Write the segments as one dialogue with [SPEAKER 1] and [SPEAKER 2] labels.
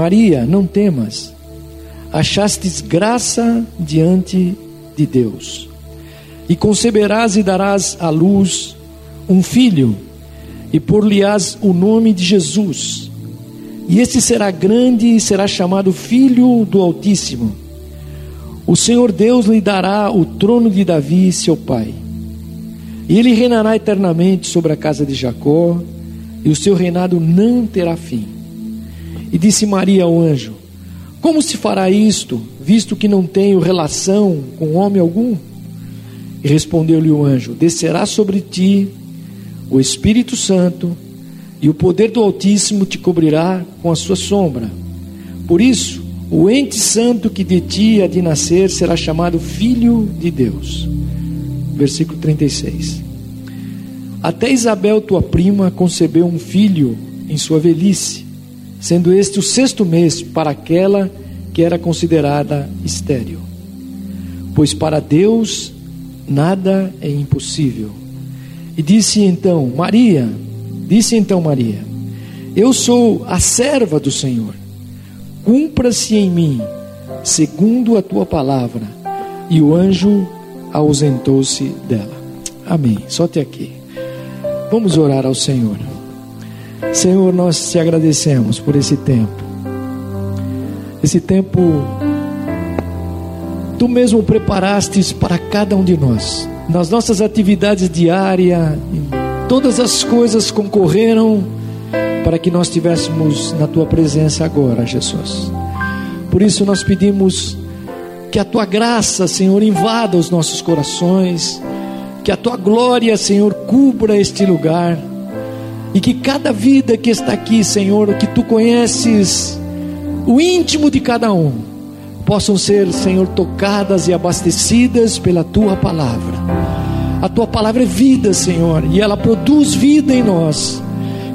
[SPEAKER 1] Maria, não temas, achastes graça diante de Deus, e conceberás e darás à luz um filho, e por-lhe-ás o nome de Jesus. E este será grande e será chamado Filho do Altíssimo. O Senhor Deus lhe dará o trono de Davi, seu pai. E ele reinará eternamente sobre a casa de Jacó, e o seu reinado não terá fim. E disse Maria ao anjo: Como se fará isto, visto que não tenho relação com homem algum? E respondeu-lhe o anjo: Descerá sobre ti o Espírito Santo, e o poder do Altíssimo te cobrirá com a sua sombra. Por isso, o ente santo que de ti há de nascer será chamado Filho de Deus. Versículo 36. Até Isabel, tua prima, concebeu um filho em sua velhice, sendo este o sexto mês para aquela que era considerada estéril. Pois para Deus nada é impossível. E disse então Maria, disse então Maria: Eu sou a serva do Senhor. Cumpra-se em mim segundo a tua palavra. E o anjo ausentou-se dela. Amém. Só até aqui. Vamos orar ao Senhor. Senhor, nós te agradecemos por esse tempo. Esse tempo tu mesmo preparastes para cada um de nós. Nas nossas atividades diárias, todas as coisas concorreram para que nós estivéssemos na tua presença agora, Jesus. Por isso nós pedimos que a tua graça, Senhor, invada os nossos corações que a tua glória, Senhor, cubra este lugar. E que cada vida que está aqui, Senhor, que tu conheces o íntimo de cada um, possam ser, Senhor, tocadas e abastecidas pela tua palavra. A tua palavra é vida, Senhor, e ela produz vida em nós.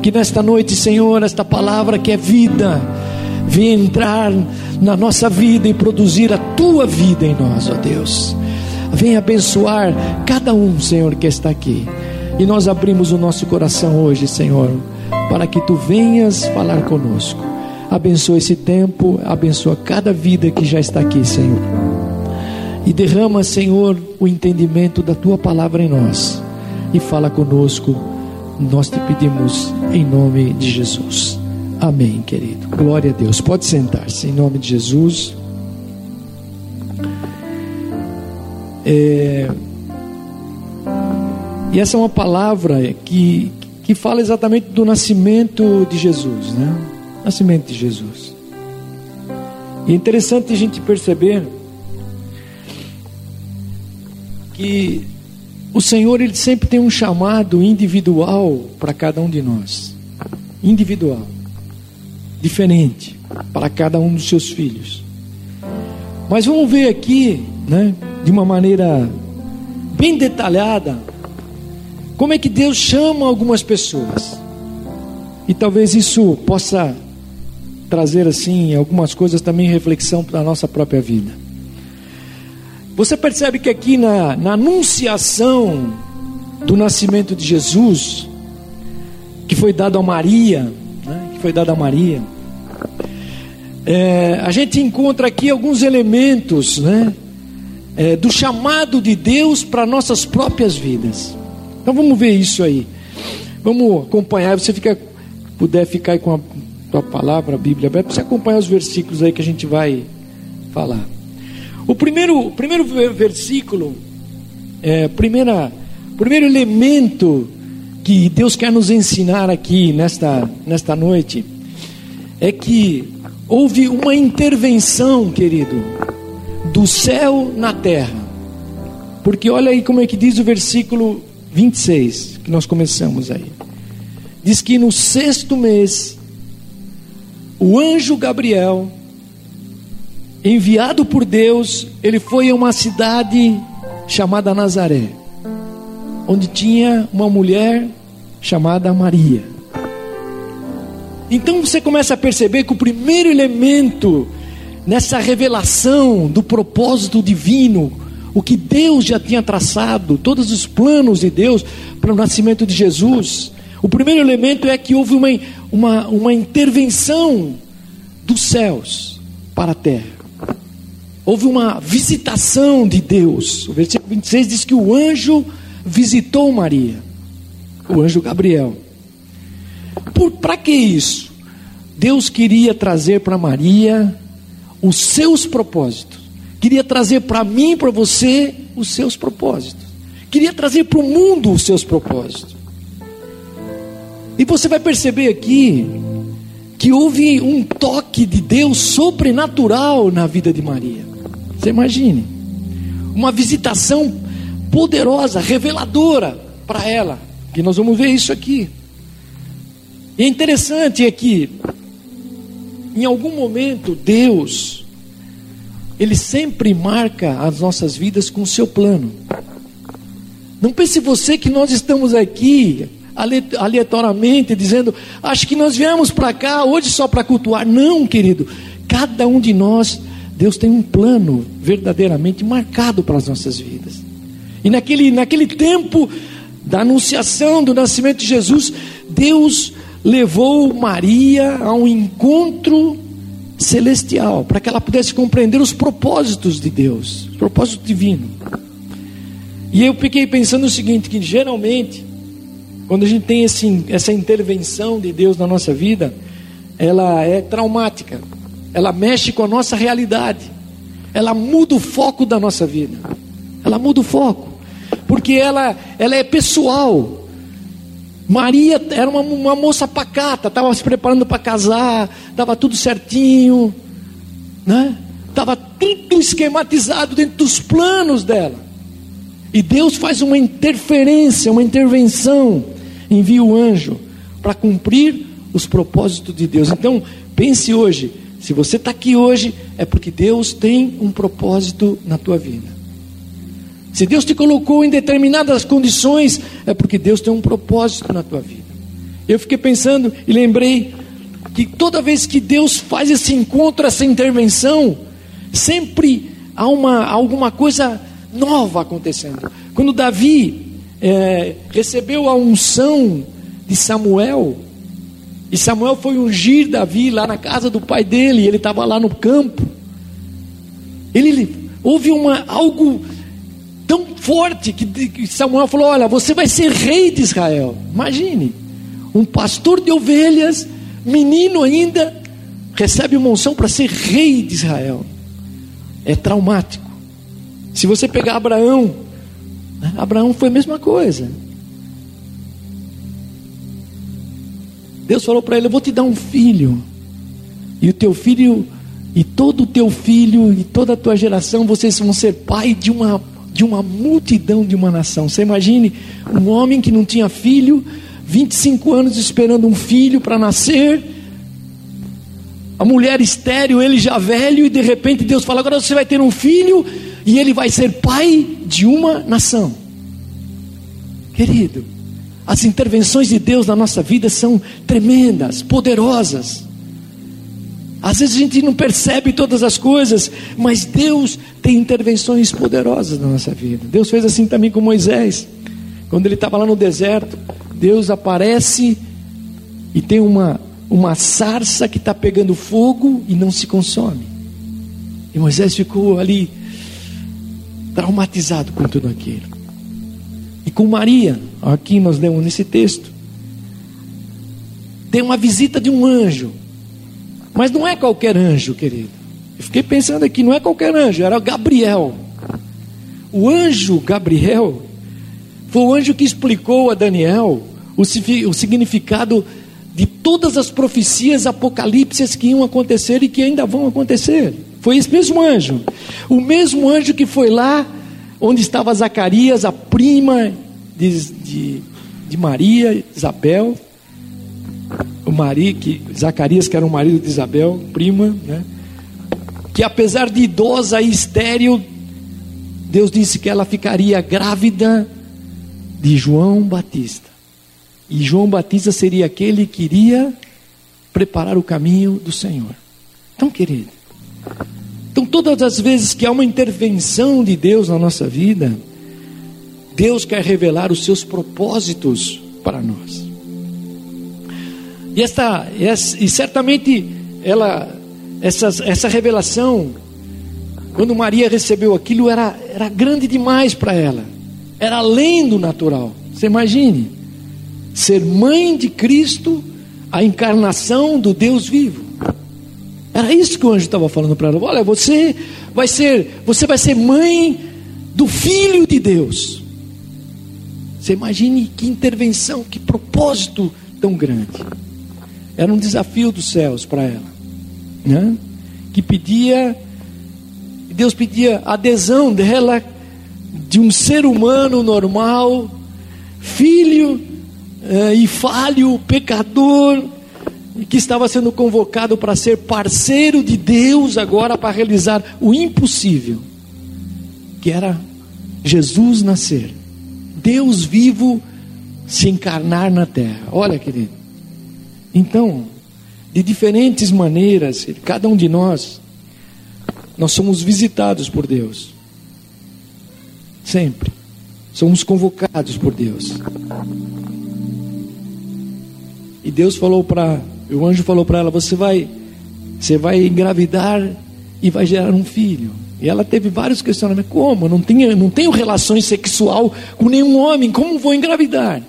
[SPEAKER 1] Que nesta noite, Senhor, esta palavra que é vida, venha entrar na nossa vida e produzir a tua vida em nós, ó Deus. Venha abençoar cada um, Senhor, que está aqui. E nós abrimos o nosso coração hoje, Senhor, para que tu venhas falar conosco. Abençoa esse tempo, abençoa cada vida que já está aqui, Senhor. E derrama, Senhor, o entendimento da tua palavra em nós. E fala conosco. Nós te pedimos em nome de Jesus. Amém, querido. Glória a Deus. Pode sentar-se em nome de Jesus. É... E essa é uma palavra que, que fala exatamente do nascimento de Jesus, né? Nascimento de Jesus. E é interessante a gente perceber que o Senhor ele sempre tem um chamado individual para cada um de nós. Individual. Diferente para cada um dos seus filhos. Mas vamos ver aqui, né? de uma maneira bem detalhada como é que Deus chama algumas pessoas. E talvez isso possa trazer assim algumas coisas também reflexão para a nossa própria vida. Você percebe que aqui na, na anunciação do nascimento de Jesus, que foi dado a Maria, né, que foi dado a Maria, é, a gente encontra aqui alguns elementos, né, é, do chamado de Deus para nossas próprias vidas. Então vamos ver isso aí. Vamos acompanhar. Você fica, puder ficar aí com a tua palavra, a Bíblia aberta, você acompanhar os versículos aí que a gente vai falar. O primeiro, primeiro versículo, é, primeira, primeiro elemento que Deus quer nos ensinar aqui nesta, nesta noite é que houve uma intervenção, querido, do céu na terra. Porque olha aí como é que diz o versículo 26, que nós começamos aí. Diz que no sexto mês, o anjo Gabriel, enviado por Deus, ele foi a uma cidade chamada Nazaré, onde tinha uma mulher chamada Maria. Então você começa a perceber que o primeiro elemento nessa revelação do propósito divino, o que Deus já tinha traçado, todos os planos de Deus para o nascimento de Jesus. O primeiro elemento é que houve uma, uma, uma intervenção dos céus para a terra. Houve uma visitação de Deus. O versículo 26 diz que o anjo visitou Maria, o anjo Gabriel. Para que isso? Deus queria trazer para Maria os seus propósitos. Queria trazer para mim e para você os seus propósitos. Queria trazer para o mundo os seus propósitos. E você vai perceber aqui que houve um toque de Deus sobrenatural na vida de Maria. Você imagine, uma visitação poderosa, reveladora para ela. Que nós vamos ver isso aqui. E é interessante é que, em algum momento, Deus, Ele sempre marca as nossas vidas com o seu plano. Não pense você que nós estamos aqui aleatoriamente dizendo, acho que nós viemos para cá hoje só para cultuar. Não, querido. Cada um de nós, Deus tem um plano verdadeiramente marcado para as nossas vidas. E naquele, naquele tempo da anunciação do nascimento de Jesus, Deus levou Maria a um encontro celestial, para que ela pudesse compreender os propósitos de Deus, os propósitos divinos. E eu fiquei pensando o seguinte: que geralmente quando a gente tem esse, essa intervenção de Deus na nossa vida, ela é traumática, ela mexe com a nossa realidade, ela muda o foco da nossa vida, ela muda o foco, porque ela, ela é pessoal. Maria era uma, uma moça pacata, estava se preparando para casar, estava tudo certinho, né? Estava tudo esquematizado dentro dos planos dela. E Deus faz uma interferência, uma intervenção envia o anjo para cumprir os propósitos de Deus. Então, pense hoje: se você está aqui hoje, é porque Deus tem um propósito na tua vida. Se Deus te colocou em determinadas condições, é porque Deus tem um propósito na tua vida. Eu fiquei pensando e lembrei que toda vez que Deus faz esse encontro, essa intervenção, sempre há uma, alguma coisa nova acontecendo. Quando Davi é, recebeu a unção de Samuel, e Samuel foi ungir Davi lá na casa do pai dele, ele estava lá no campo. Ele houve uma algo tão forte que Samuel falou: Olha, você vai ser rei de Israel. Imagine, um pastor de ovelhas, menino ainda, recebe uma unção para ser rei de Israel. É traumático. Se você pegar Abraão, Abraão foi a mesma coisa. Deus falou para ele: Eu vou te dar um filho, e o teu filho, e todo o teu filho, e toda a tua geração, vocês vão ser pai de uma, de uma multidão de uma nação. Você imagine um homem que não tinha filho, 25 anos esperando um filho para nascer, a mulher estéreo, ele já velho, e de repente Deus fala: Agora você vai ter um filho, e ele vai ser pai de uma nação. Querido, as intervenções de Deus na nossa vida são tremendas, poderosas. Às vezes a gente não percebe todas as coisas, mas Deus tem intervenções poderosas na nossa vida. Deus fez assim também com Moisés. Quando ele estava lá no deserto, Deus aparece e tem uma, uma sarça que está pegando fogo e não se consome. E Moisés ficou ali traumatizado com tudo aquilo. E com Maria, aqui nós lemos nesse texto, tem uma visita de um anjo, mas não é qualquer anjo, querido. Eu fiquei pensando aqui, não é qualquer anjo, era Gabriel. O anjo Gabriel foi o anjo que explicou a Daniel o, significado de todas as profecias apocalípticas que iam acontecer e que ainda vão acontecer. Foi esse mesmo anjo. O mesmo anjo que foi lá onde estava Zacarias, a prima de, de, de Maria, Isabel. O marido, que, Zacarias, que era o marido de Isabel, prima, né? Que apesar de idosa e estéril, Deus disse que ela ficaria grávida de João Batista. E João Batista seria aquele que iria preparar o caminho do Senhor. Então, querido, então todas as vezes que há uma intervenção de Deus na nossa vida, Deus quer revelar os seus propósitos para nós. E esta, e certamente ela essa, essa revelação, quando Maria recebeu aquilo, era, era grande demais para ela, era além do natural. Você imagine, ser mãe de Cristo, a encarnação do Deus vivo. Era isso que o anjo estava falando para ela. Olha, você vai ser, você vai ser mãe do Filho de Deus. Você imagine que intervenção, que propósito tão grande. Era um desafio dos céus para ela né? que pedia, Deus pedia adesão dela, de um ser humano normal, filho eh, e falho, pecador, que estava sendo convocado para ser parceiro de Deus agora para realizar o impossível, que era Jesus nascer, Deus vivo se encarnar na terra. Olha, querido. Então, de diferentes maneiras, cada um de nós, nós somos visitados por Deus. Sempre. Somos convocados por Deus. E Deus falou para, o anjo falou para ela: "Você vai você vai engravidar e vai gerar um filho". E ela teve vários questionamentos: "Como? Não tenho não tenho relações sexual com nenhum homem, como vou engravidar?"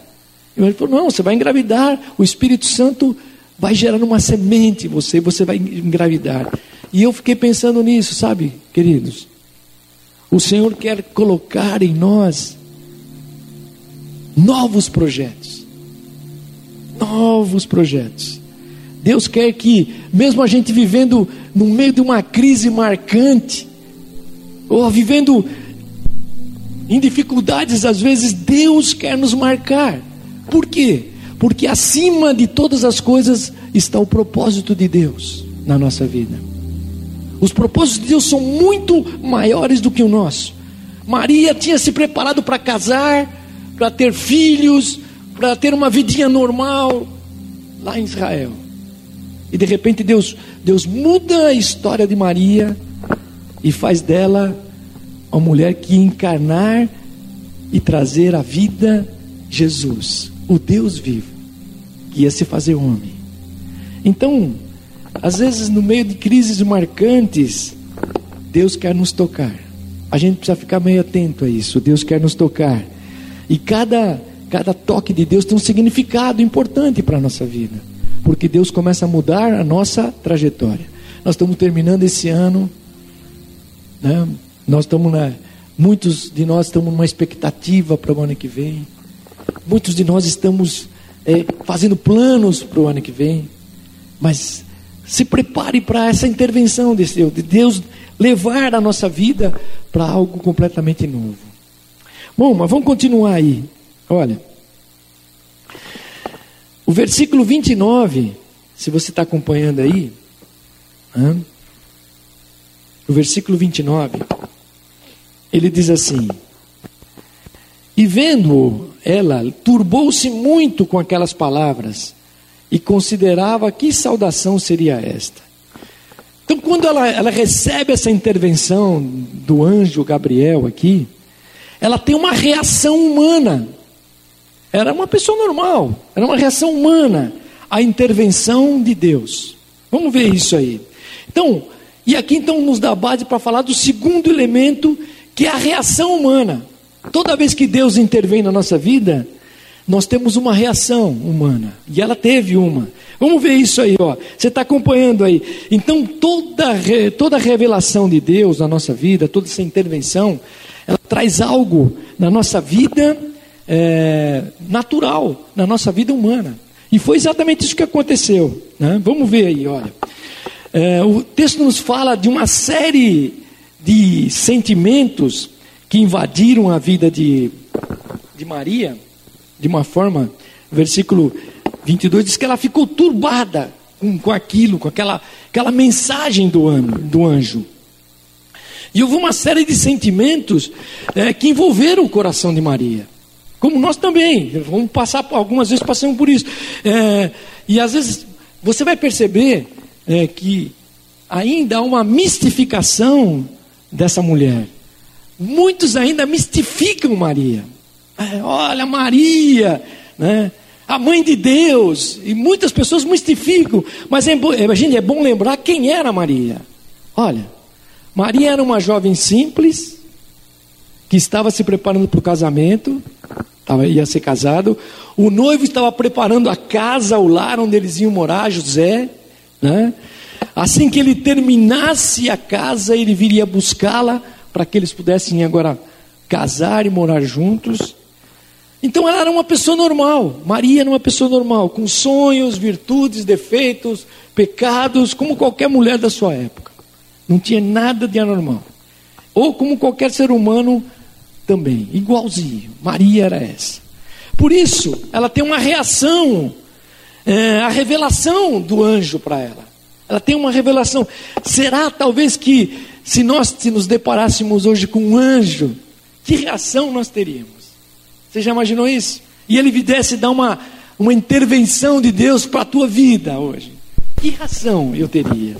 [SPEAKER 1] E ele falou: "Não, você vai engravidar, o Espírito Santo vai gerar uma semente em você, você vai engravidar. E eu fiquei pensando nisso, sabe, queridos? O Senhor quer colocar em nós novos projetos. Novos projetos. Deus quer que, mesmo a gente vivendo no meio de uma crise marcante, ou vivendo em dificuldades, às vezes, Deus quer nos marcar. Por quê? porque acima de todas as coisas está o propósito de Deus na nossa vida. Os propósitos de Deus são muito maiores do que o nosso. Maria tinha se preparado para casar, para ter filhos, para ter uma vidinha normal lá em Israel. E de repente Deus, Deus muda a história de Maria e faz dela uma mulher que encarnar e trazer a vida Jesus o Deus vivo, que ia se fazer homem. Então, às vezes, no meio de crises marcantes, Deus quer nos tocar. A gente precisa ficar meio atento a isso. Deus quer nos tocar. E cada, cada toque de Deus tem um significado importante para a nossa vida. Porque Deus começa a mudar a nossa trajetória. Nós estamos terminando esse ano. Né? Nós estamos na, muitos de nós estamos numa expectativa para o ano que vem. Muitos de nós estamos é, fazendo planos para o ano que vem, mas se prepare para essa intervenção de Deus, de Deus levar a nossa vida para algo completamente novo. Bom, mas vamos continuar aí. Olha, o versículo 29, se você está acompanhando aí, hein? o versículo 29, ele diz assim: E vendo ela turbou-se muito com aquelas palavras e considerava que saudação seria esta. Então, quando ela, ela recebe essa intervenção do anjo Gabriel aqui, ela tem uma reação humana. Era uma pessoa normal, era uma reação humana à intervenção de Deus. Vamos ver isso aí. Então, e aqui então nos dá base para falar do segundo elemento, que é a reação humana. Toda vez que Deus intervém na nossa vida, nós temos uma reação humana. E ela teve uma. Vamos ver isso aí, ó. Você está acompanhando aí. Então, toda, toda revelação de Deus na nossa vida, toda essa intervenção, ela traz algo na nossa vida é, natural, na nossa vida humana. E foi exatamente isso que aconteceu. Né? Vamos ver aí, olha. É, o texto nos fala de uma série de sentimentos que invadiram a vida de, de Maria, de uma forma, versículo 22 diz que ela ficou turbada com, com aquilo, com aquela, aquela mensagem do, ano, do anjo. E houve uma série de sentimentos é, que envolveram o coração de Maria. Como nós também, vamos passar algumas vezes passamos por isso. É, e às vezes você vai perceber é, que ainda há uma mistificação dessa mulher. Muitos ainda mistificam Maria. É, olha, Maria, né? a mãe de Deus, e muitas pessoas mistificam, mas é, é, gente, é bom lembrar quem era Maria. Olha, Maria era uma jovem simples, que estava se preparando para o casamento, estava, ia ser casado, o noivo estava preparando a casa, o lar onde eles iam morar, José, né? Assim que ele terminasse a casa, ele viria buscá-la para que eles pudessem agora casar e morar juntos. Então ela era uma pessoa normal, Maria era uma pessoa normal, com sonhos, virtudes, defeitos, pecados, como qualquer mulher da sua época. Não tinha nada de anormal. Ou como qualquer ser humano também, igualzinho. Maria era essa. Por isso, ela tem uma reação, é, a revelação do anjo para ela. Ela tem uma revelação. Será talvez que se nós se nos deparássemos hoje com um anjo, que reação nós teríamos? Você já imaginou isso? E ele viesse dar uma, uma intervenção de Deus para a tua vida hoje. Que reação eu teria?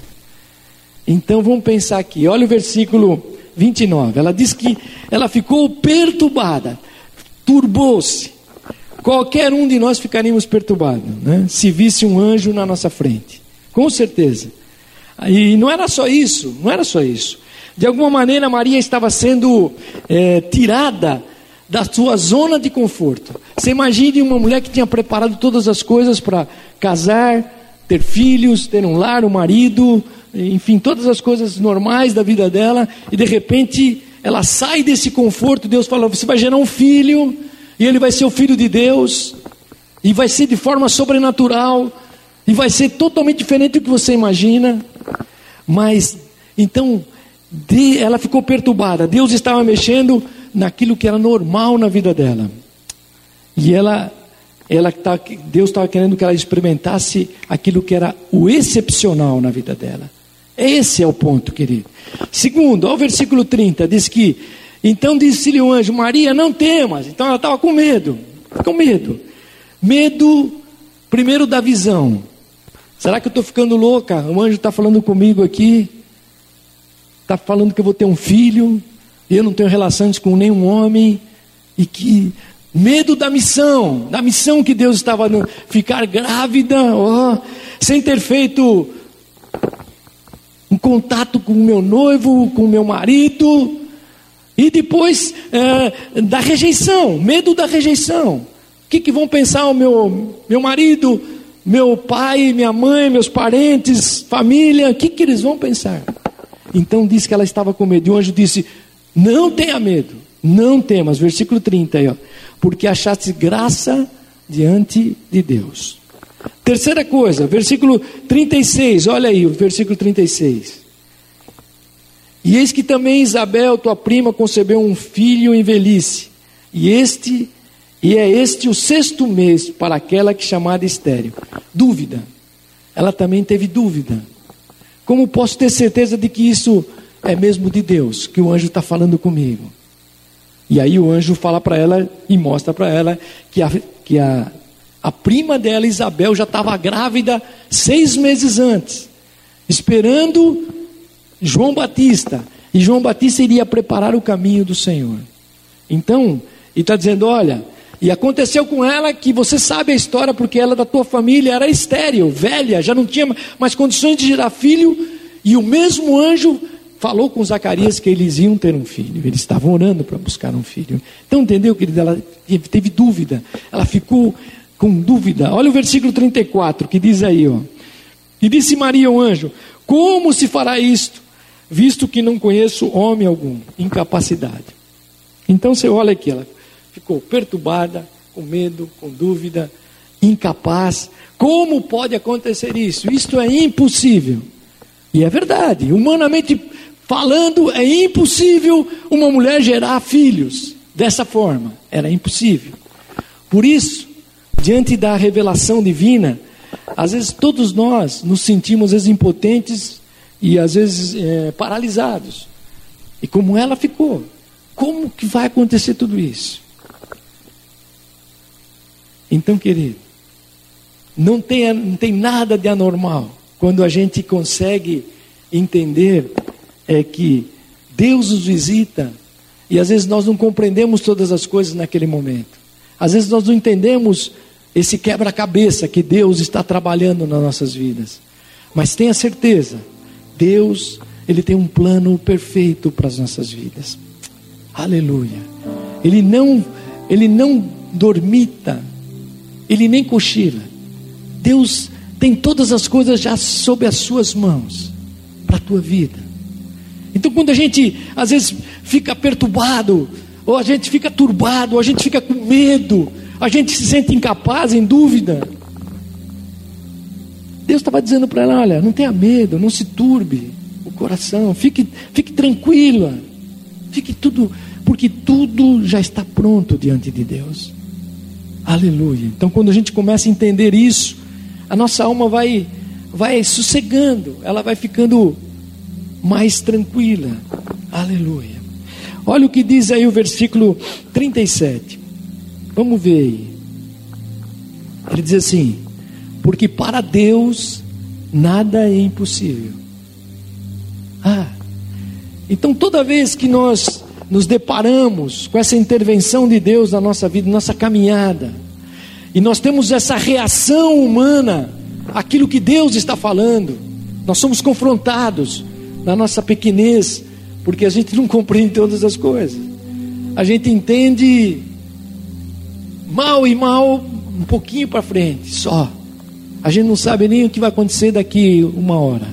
[SPEAKER 1] Então vamos pensar aqui. Olha o versículo 29. Ela diz que ela ficou perturbada, turbou-se. Qualquer um de nós ficaríamos perturbados, né? Se visse um anjo na nossa frente. Com certeza. E não era só isso, não era só isso. De alguma maneira, Maria estava sendo é, tirada da sua zona de conforto. Você imagine uma mulher que tinha preparado todas as coisas para casar, ter filhos, ter um lar, um marido, enfim, todas as coisas normais da vida dela, e de repente ela sai desse conforto. Deus fala: Você vai gerar um filho, e ele vai ser o filho de Deus, e vai ser de forma sobrenatural. E vai ser totalmente diferente do que você imagina. Mas, então, ela ficou perturbada. Deus estava mexendo naquilo que era normal na vida dela. E ela, ela tá, Deus estava querendo que ela experimentasse aquilo que era o excepcional na vida dela. Esse é o ponto, querido. Segundo, ao versículo 30, diz que: Então disse-lhe o anjo, Maria, não temas. Então ela estava com medo, com medo. Medo, primeiro, da visão. Será que eu estou ficando louca? O anjo está falando comigo aqui. Está falando que eu vou ter um filho. E eu não tenho relações com nenhum homem. E que medo da missão, da missão que Deus estava no, ficar grávida, oh, sem ter feito um contato com o meu noivo, com o meu marido, e depois é, da rejeição, medo da rejeição. O que, que vão pensar o meu, meu marido, meu pai, minha mãe, meus parentes, família, o que, que eles vão pensar? Então disse que ela estava com medo. E o anjo disse: Não tenha medo, não temas. Versículo 30 aí, ó. Porque achaste graça diante de Deus. Terceira coisa, versículo 36, olha aí, o versículo 36. E eis que também Isabel, tua prima, concebeu um filho em velhice, e este e é este o sexto mês para aquela que é chamada estéreo. Dúvida. Ela também teve dúvida. Como posso ter certeza de que isso é mesmo de Deus, que o anjo está falando comigo? E aí o anjo fala para ela e mostra para ela que, a, que a, a prima dela, Isabel, já estava grávida seis meses antes, esperando João Batista. E João Batista iria preparar o caminho do Senhor. Então, ele está dizendo: olha, e aconteceu com ela que você sabe a história, porque ela da tua família era estéril, velha, já não tinha mais condições de gerar filho, e o mesmo anjo falou com Zacarias que eles iam ter um filho. Eles estavam orando para buscar um filho. Então, entendeu, querida? Ela teve dúvida, ela ficou com dúvida. Olha o versículo 34 que diz aí, ó. E disse Maria ao anjo: Como se fará isto, visto que não conheço homem algum? Incapacidade. Então você olha aqui, ela ficou perturbada, com medo, com dúvida, incapaz. Como pode acontecer isso? Isto é impossível. E é verdade, humanamente falando, é impossível uma mulher gerar filhos dessa forma. Era impossível. Por isso, diante da revelação divina, às vezes todos nós nos sentimos às vezes, impotentes e às vezes é, paralisados. E como ela ficou, como que vai acontecer tudo isso? Então, querido, não tem, não tem nada de anormal quando a gente consegue entender é que Deus nos visita e às vezes nós não compreendemos todas as coisas naquele momento. Às vezes nós não entendemos esse quebra-cabeça que Deus está trabalhando nas nossas vidas. Mas tenha certeza, Deus, Ele tem um plano perfeito para as nossas vidas. Aleluia. Ele não, Ele não dormita, Ele nem cochila. Deus tem todas as coisas já sob as suas mãos para a tua vida. Então, quando a gente às vezes fica perturbado, ou a gente fica turbado, ou a gente fica com medo, a gente se sente incapaz, em dúvida. Deus estava dizendo para ela: olha, não tenha medo, não se turbe o coração, fique, fique tranquila, fique tudo, porque tudo já está pronto diante de Deus. Aleluia. Então, quando a gente começa a entender isso, a nossa alma vai, vai sossegando, ela vai ficando mais tranquila. Aleluia. Olha o que diz aí o versículo 37. Vamos ver aí. Ele diz assim: Porque para Deus nada é impossível. Ah, então toda vez que nós nos deparamos com essa intervenção de Deus na nossa vida, nossa caminhada, e nós temos essa reação humana àquilo que Deus está falando, nós somos confrontados na nossa pequenez, porque a gente não compreende todas as coisas. A gente entende mal e mal um pouquinho para frente, só. A gente não sabe nem o que vai acontecer daqui uma hora.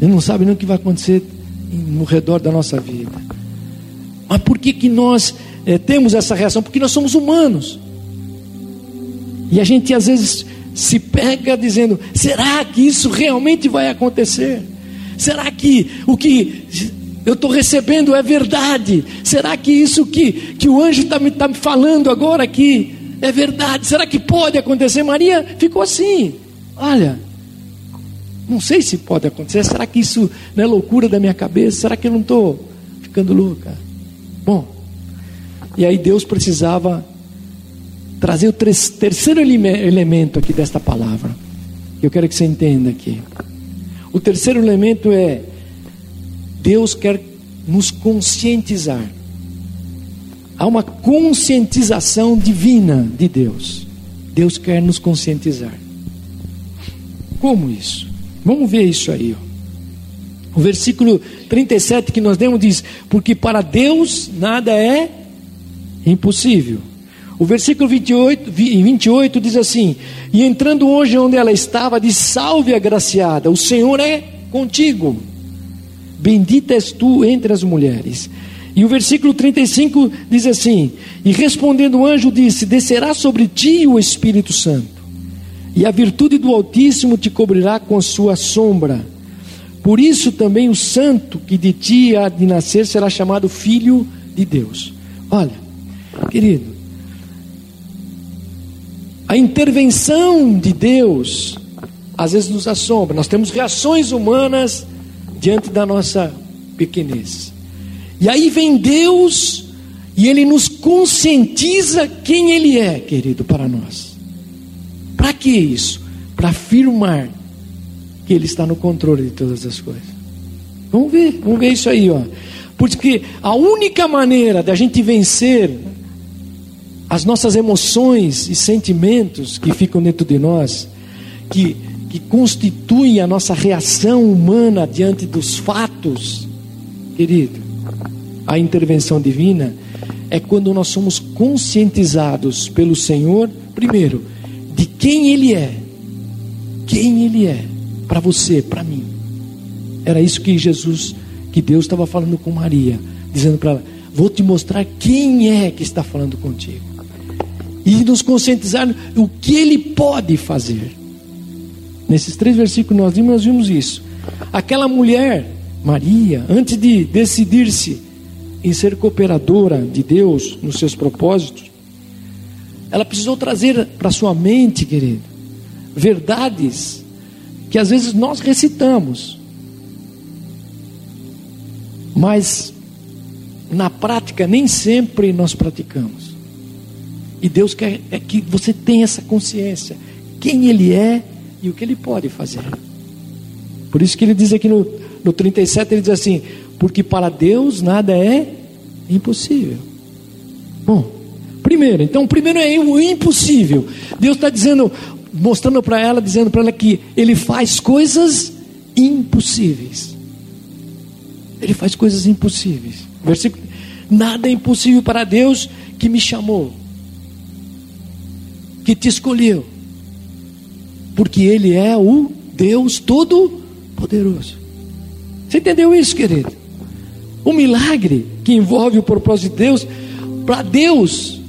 [SPEAKER 1] A gente não sabe nem o que vai acontecer no redor da nossa vida. Mas por que, que nós é, temos essa reação? Porque nós somos humanos. E a gente às vezes se pega dizendo: será que isso realmente vai acontecer? Será que o que eu estou recebendo é verdade? Será que isso que, que o anjo está me, tá me falando agora aqui é verdade? Será que pode acontecer? Maria ficou assim: olha, não sei se pode acontecer. Será que isso não é loucura da minha cabeça? Será que eu não estou ficando louca? Bom, e aí Deus precisava trazer o terceiro elemento aqui desta palavra. Eu quero que você entenda aqui. O terceiro elemento é Deus quer nos conscientizar. Há uma conscientização divina de Deus. Deus quer nos conscientizar. Como isso? Vamos ver isso aí. Ó. O versículo 37 que nós demos diz: Porque para Deus nada é impossível. O versículo 28, 28 diz assim: E entrando hoje onde ela estava, diz: Salve agraciada, o Senhor é contigo. Bendita és tu entre as mulheres. E o versículo 35 diz assim: E respondendo o anjo disse: Descerá sobre ti o Espírito Santo, e a virtude do Altíssimo te cobrirá com a sua sombra. Por isso também o santo que de ti há de nascer será chamado filho de Deus. Olha, querido, a intervenção de Deus às vezes nos assombra. Nós temos reações humanas diante da nossa pequenez. E aí vem Deus e ele nos conscientiza quem ele é, querido, para nós. Para que isso? Para afirmar que ele está no controle de todas as coisas. Vamos ver, vamos ver isso aí, ó. Porque a única maneira da gente vencer as nossas emoções e sentimentos que ficam dentro de nós, que, que constituem a nossa reação humana diante dos fatos, querido, a intervenção divina é quando nós somos conscientizados pelo Senhor, primeiro, de quem Ele é, quem Ele é, para você, para mim. Era isso que Jesus, que Deus estava falando com Maria, dizendo para ela: Vou te mostrar quem é que está falando contigo e nos conscientizar o que ele pode fazer. Nesses três versículos nós vimos, nós vimos isso. Aquela mulher, Maria, antes de decidir-se em ser cooperadora de Deus nos seus propósitos, ela precisou trazer para sua mente, querido, verdades que às vezes nós recitamos, mas na prática nem sempre nós praticamos. E Deus quer é que você tenha essa consciência, quem Ele é e o que Ele pode fazer. Por isso que ele diz aqui no, no 37, ele diz assim, porque para Deus nada é impossível. Bom, Primeiro, então, primeiro é o impossível. Deus está dizendo, mostrando para ela, dizendo para ela que Ele faz coisas impossíveis. Ele faz coisas impossíveis. Versículo: Nada é impossível para Deus que me chamou, que te escolheu, porque Ele é o Deus Todo-Poderoso. Você entendeu isso, querido? O milagre que envolve o propósito de Deus, para Deus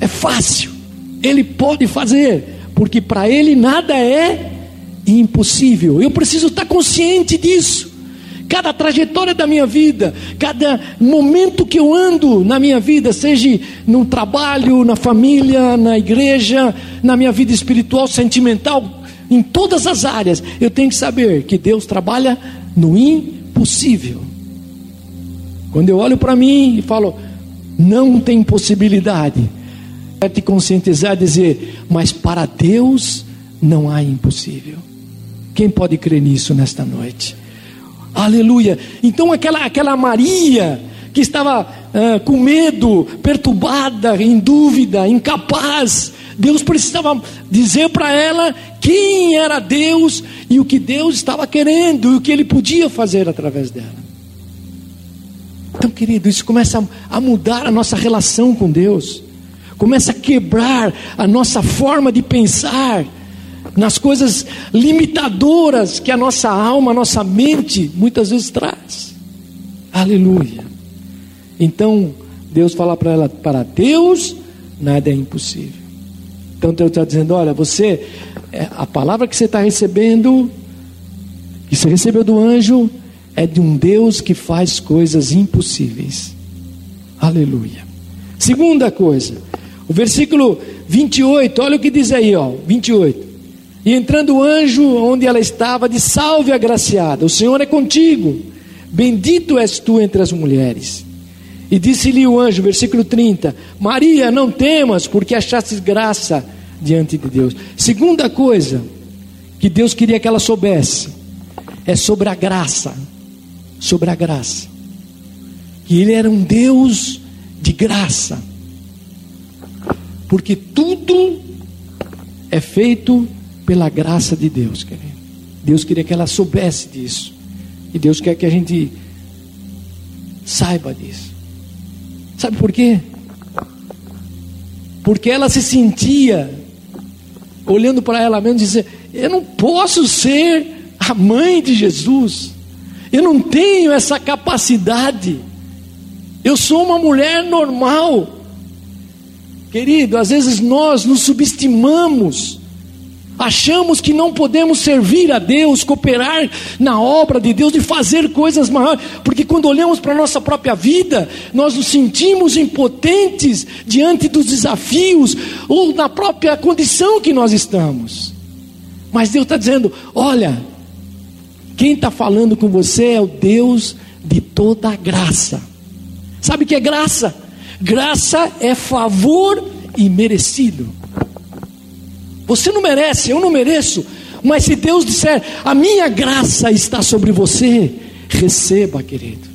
[SPEAKER 1] é fácil, Ele pode fazer, porque para Ele nada é impossível. Eu preciso estar consciente disso cada trajetória da minha vida, cada momento que eu ando na minha vida, seja no trabalho, na família, na igreja, na minha vida espiritual, sentimental, em todas as áreas, eu tenho que saber que Deus trabalha no impossível. Quando eu olho para mim e falo, não tem possibilidade, quero te conscientizar, dizer, mas para Deus não há impossível. Quem pode crer nisso nesta noite? Aleluia. Então aquela, aquela Maria que estava com medo, perturbada, em dúvida, incapaz, Deus precisava dizer para ela quem era Deus e o que Deus estava querendo e o que Ele podia fazer através dela. Então, querido, isso começa a mudar a nossa relação com Deus, começa a quebrar a nossa forma de pensar nas coisas limitadoras que a nossa alma, a nossa mente muitas vezes traz. Aleluia. Então, Deus fala para ela: para Deus nada é impossível. Então Deus está dizendo: olha, você, é, a palavra que você está recebendo, que você recebeu do anjo, é de um Deus que faz coisas impossíveis. Aleluia. Segunda coisa, o versículo 28, olha o que diz aí, ó, 28. E entrando o anjo onde ela estava, de salve agraciada, o Senhor é contigo, bendito és tu entre as mulheres. E disse-lhe o anjo, versículo 30, Maria, não temas, porque achaste graça diante de Deus. Segunda coisa que Deus queria que ela soubesse, é sobre a graça, sobre a graça. Que Ele era um Deus de graça, porque tudo é feito pela graça de Deus, querido. Deus queria que ela soubesse disso. E Deus quer que a gente saiba disso. Sabe por quê? Porque ela se sentia olhando para ela mesma e dizer: Eu não posso ser a mãe de Jesus. Eu não tenho essa capacidade. Eu sou uma mulher normal. Querido, às vezes nós nos subestimamos Achamos que não podemos servir a Deus, cooperar na obra de Deus, de fazer coisas maiores, porque quando olhamos para a nossa própria vida, nós nos sentimos impotentes diante dos desafios ou na própria condição que nós estamos. Mas Deus está dizendo: olha, quem está falando com você é o Deus de toda graça. Sabe o que é graça? Graça é favor imerecido. Você não merece, eu não mereço. Mas se Deus disser, a minha graça está sobre você, receba, querido.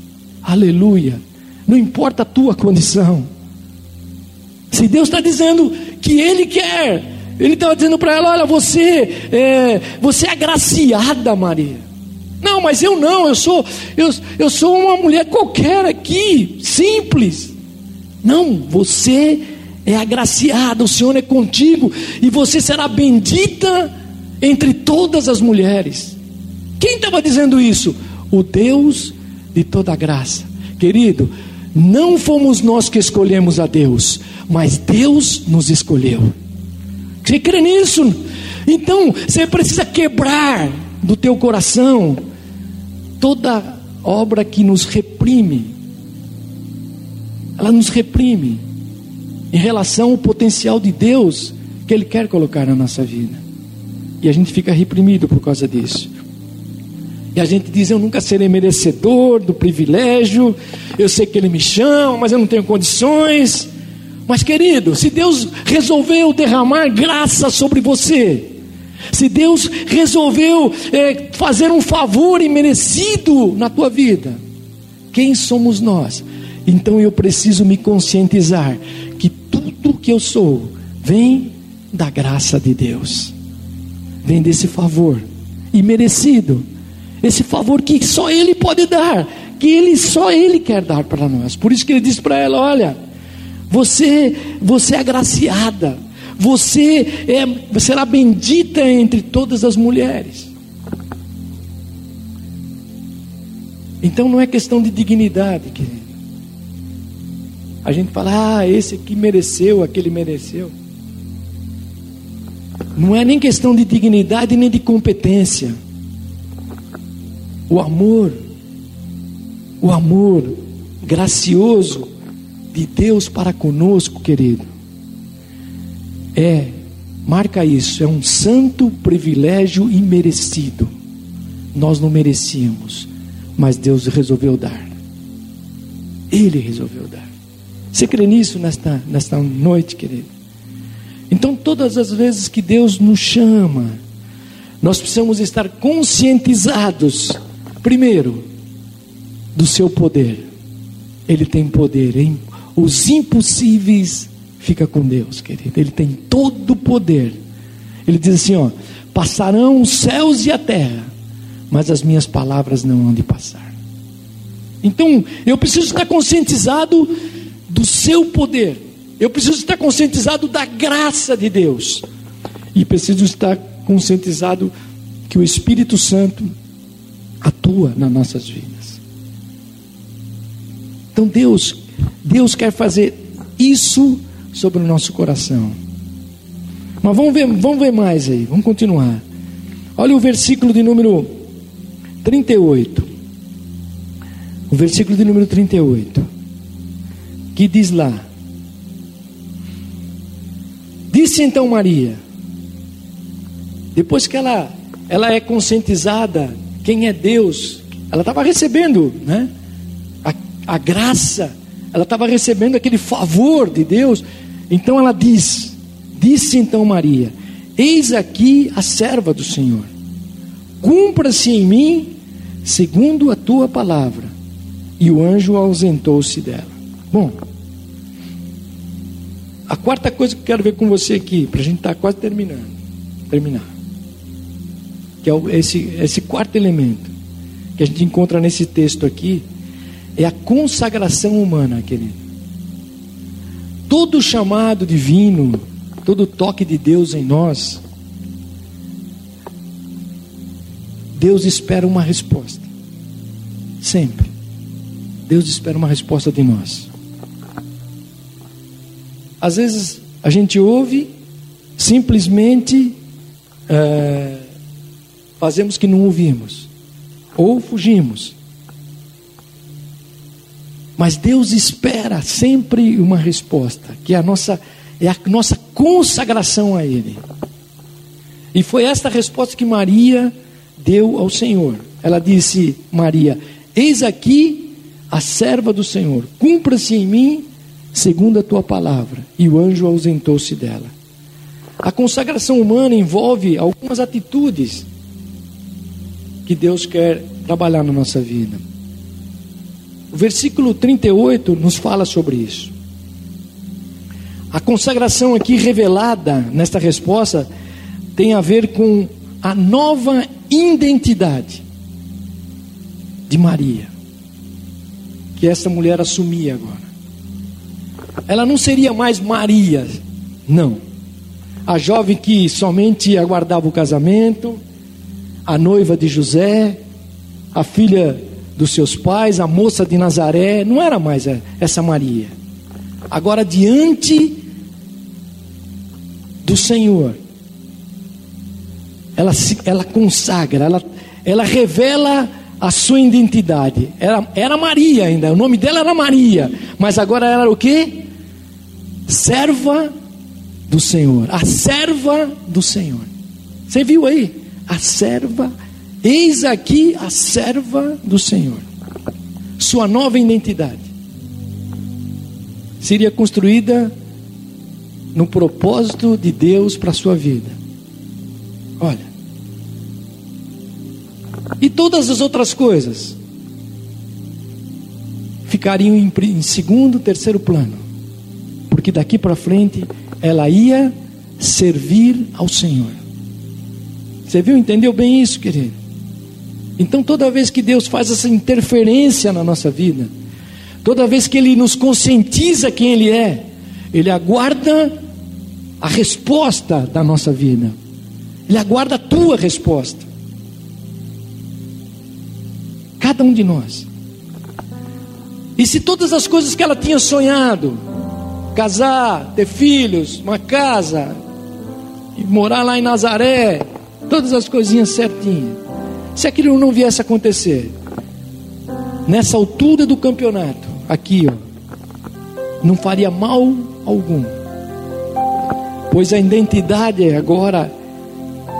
[SPEAKER 1] Aleluia. Não importa a tua condição. Se Deus está dizendo que Ele quer, Ele estava dizendo para ela: olha, você, é, você é agraciada, Maria. Não, mas eu não, eu sou, eu, eu sou uma mulher qualquer aqui, simples. Não, você é agraciada, o Senhor é contigo, e você será bendita entre todas as mulheres. Quem estava dizendo isso? O Deus de toda graça. Querido, não fomos nós que escolhemos a Deus, mas Deus nos escolheu. Você crê nisso? Então, você precisa quebrar do teu coração toda obra que nos reprime. Ela nos reprime em relação ao potencial de Deus que Ele quer colocar na nossa vida. E a gente fica reprimido por causa disso. E a gente diz: Eu nunca serei merecedor do privilégio, eu sei que Ele me chama, mas eu não tenho condições. Mas, querido, se Deus resolveu derramar graça sobre você, se Deus resolveu é, fazer um favor imerecido na tua vida, quem somos nós? Então eu preciso me conscientizar que tudo que eu sou vem da graça de Deus, vem desse favor imerecido, esse favor que só Ele pode dar, que Ele só Ele quer dar para nós. Por isso que Ele diz para ela: olha, você, você é agraciada, você é, será bendita entre todas as mulheres. Então não é questão de dignidade, querido. A gente fala, ah, esse aqui mereceu, aquele mereceu. Não é nem questão de dignidade nem de competência. O amor, o amor gracioso de Deus para conosco, querido, é, marca isso, é um santo privilégio imerecido. Nós não merecíamos, mas Deus resolveu dar. Ele resolveu dar. Você crê nisso nesta, nesta noite, querido? Então, todas as vezes que Deus nos chama, nós precisamos estar conscientizados, primeiro, do seu poder. Ele tem poder, hein? Os impossíveis fica com Deus, querido. Ele tem todo o poder. Ele diz assim, ó: passarão os céus e a terra, mas as minhas palavras não hão de passar. Então, eu preciso estar conscientizado do seu poder. Eu preciso estar conscientizado da graça de Deus. E preciso estar conscientizado que o Espírito Santo atua nas nossas vidas. Então Deus, Deus quer fazer isso sobre o nosso coração. Mas vamos ver, vamos ver mais aí, vamos continuar. Olha o versículo de número 38. O versículo de número 38. Que diz lá: Disse então Maria, depois que ela, ela é conscientizada quem é Deus, ela estava recebendo né, a, a graça, ela estava recebendo aquele favor de Deus, então ela diz: Disse então Maria: Eis aqui a serva do Senhor, cumpra-se em mim segundo a tua palavra. E o anjo ausentou-se dela. Bom, a quarta coisa que eu quero ver com você aqui, para a gente estar tá quase terminando, terminar, que é esse, esse quarto elemento que a gente encontra nesse texto aqui, é a consagração humana, querido. Todo chamado divino, todo toque de Deus em nós, Deus espera uma resposta. Sempre. Deus espera uma resposta de nós. Às vezes a gente ouve, simplesmente é, fazemos que não ouvimos, ou fugimos. Mas Deus espera sempre uma resposta, que é a nossa, é a nossa consagração a Ele. E foi esta resposta que Maria deu ao Senhor. Ela disse: Maria, eis aqui a serva do Senhor, cumpra-se em mim segundo a tua palavra. E o anjo ausentou-se dela. A consagração humana envolve algumas atitudes que Deus quer trabalhar na nossa vida. O versículo 38 nos fala sobre isso. A consagração aqui revelada nesta resposta tem a ver com a nova identidade de Maria, que essa mulher assumia agora. Ela não seria mais Maria, não. A jovem que somente aguardava o casamento, a noiva de José, a filha dos seus pais, a moça de Nazaré, não era mais essa Maria. Agora, diante do Senhor, ela, se, ela consagra, ela, ela revela a sua identidade. Era, era Maria ainda, o nome dela era Maria, mas agora era o que? Serva do Senhor, a serva do Senhor. Você viu aí? A serva Eis aqui a serva do Senhor. Sua nova identidade seria construída no propósito de Deus para a sua vida. Olha. E todas as outras coisas ficariam em, segundo, terceiro plano. Que daqui para frente ela ia servir ao Senhor. Você viu, entendeu bem isso, querido? Então, toda vez que Deus faz essa interferência na nossa vida, toda vez que Ele nos conscientiza quem Ele é, Ele aguarda a resposta da nossa vida, Ele aguarda a tua resposta. Cada um de nós. E se todas as coisas que ela tinha sonhado, casar, ter filhos, uma casa, morar lá em Nazaré, todas as coisinhas certinhas. Se aquilo não viesse a acontecer, nessa altura do campeonato, aqui, ó, não faria mal algum, pois a identidade agora